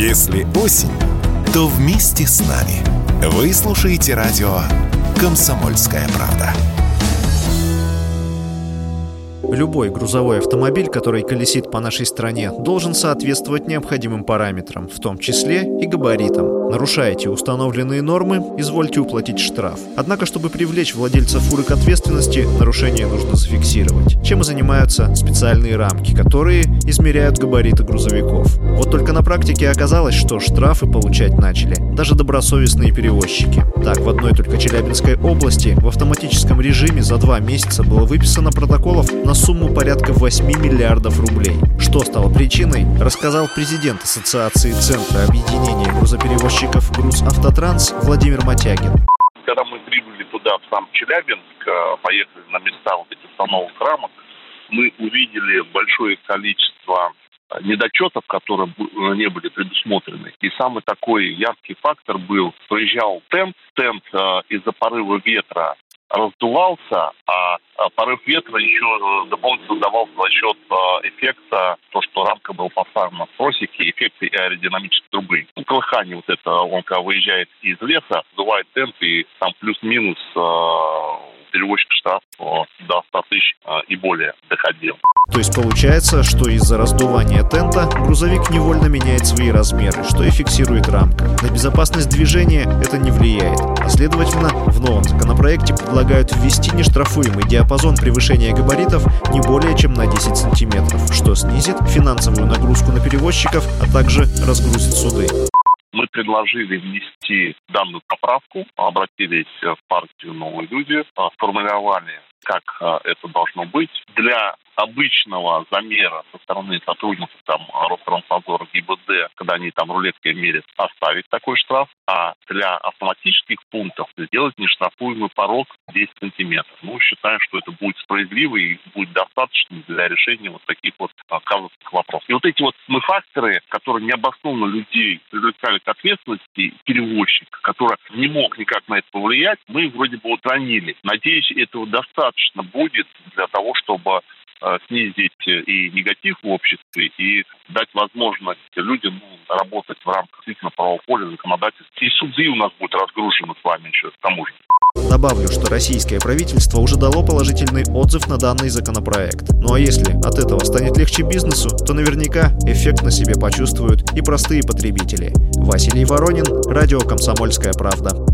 Если осень, то вместе с нами. Вы слушаете радио «Комсомольская правда». Любой грузовой автомобиль, который колесит по нашей стране, должен соответствовать необходимым параметрам, в том числе и габаритам. Нарушаете установленные нормы, извольте уплатить штраф. Однако, чтобы привлечь владельца фуры к ответственности, нарушение нужно зафиксировать. Чем и занимаются специальные рамки, которые измеряют габариты грузовиков. Вот только на практике оказалось, что штрафы получать начали даже добросовестные перевозчики. Так, в одной только Челябинской области в автоматическом режиме за два месяца было выписано протоколов на сумму порядка 8 миллиардов рублей. Что стало причиной, рассказал президент Ассоциации Центра объединения грузоперевозчиков «Груз Автотранс» Владимир Матягин. Когда мы прибыли туда, в сам Челябинск, э, поехали на места вот этих установок рамок, мы увидели большое количество недочетов, которые э, не были предусмотрены. И самый такой яркий фактор был, проезжал тент, тент э, из-за порыва ветра раздувался, а, а порыв ветра еще э, дополнительно давался за счет э, эффекта, то, что рамка была поставлена в тросике, эффекта аэродинамической трубы. Ну, колыхание вот это, он когда выезжает из леса, сдувает темп, и там плюс-минус э, перевозчик штраф до 100 тысяч и более доходил. То есть получается, что из-за раздувания тента грузовик невольно меняет свои размеры, что и фиксирует рамка. На безопасность движения это не влияет. А следовательно, в новом законопроекте предлагают ввести нештрафуемый диапазон превышения габаритов не более чем на 10 сантиметров, что снизит финансовую нагрузку на перевозчиков, а также разгрузит суды. Мы предложили внести данную поправку, обратились в партию «Новые люди», сформулировали как это должно быть. Для обычного замера со стороны сотрудников там Ространснадзора, ГИБД, когда они там рулеткой мерят, оставить такой штраф, а для автоматических пунктов сделать нештрафуемый порог 10 сантиметров. Ну, считаем, что это будет справедливо и будет достаточно для решения вот таких вот казусных вопросов. И вот эти вот мы факторы, которые необоснованно людей привлекали к ответственности, перевозчик, который не мог никак на это повлиять, мы вроде бы устранили. Надеюсь, этого достаточно будет для того, чтобы снизить и негатив в обществе, и дать возможность людям ну, работать в рамках действительно правового поля, законодательства. И суды у нас будут разгружены с вами еще к тому же. Добавлю, что российское правительство уже дало положительный отзыв на данный законопроект. Ну а если от этого станет легче бизнесу, то наверняка эффект на себе почувствуют и простые потребители. Василий Воронин, Радио «Комсомольская правда».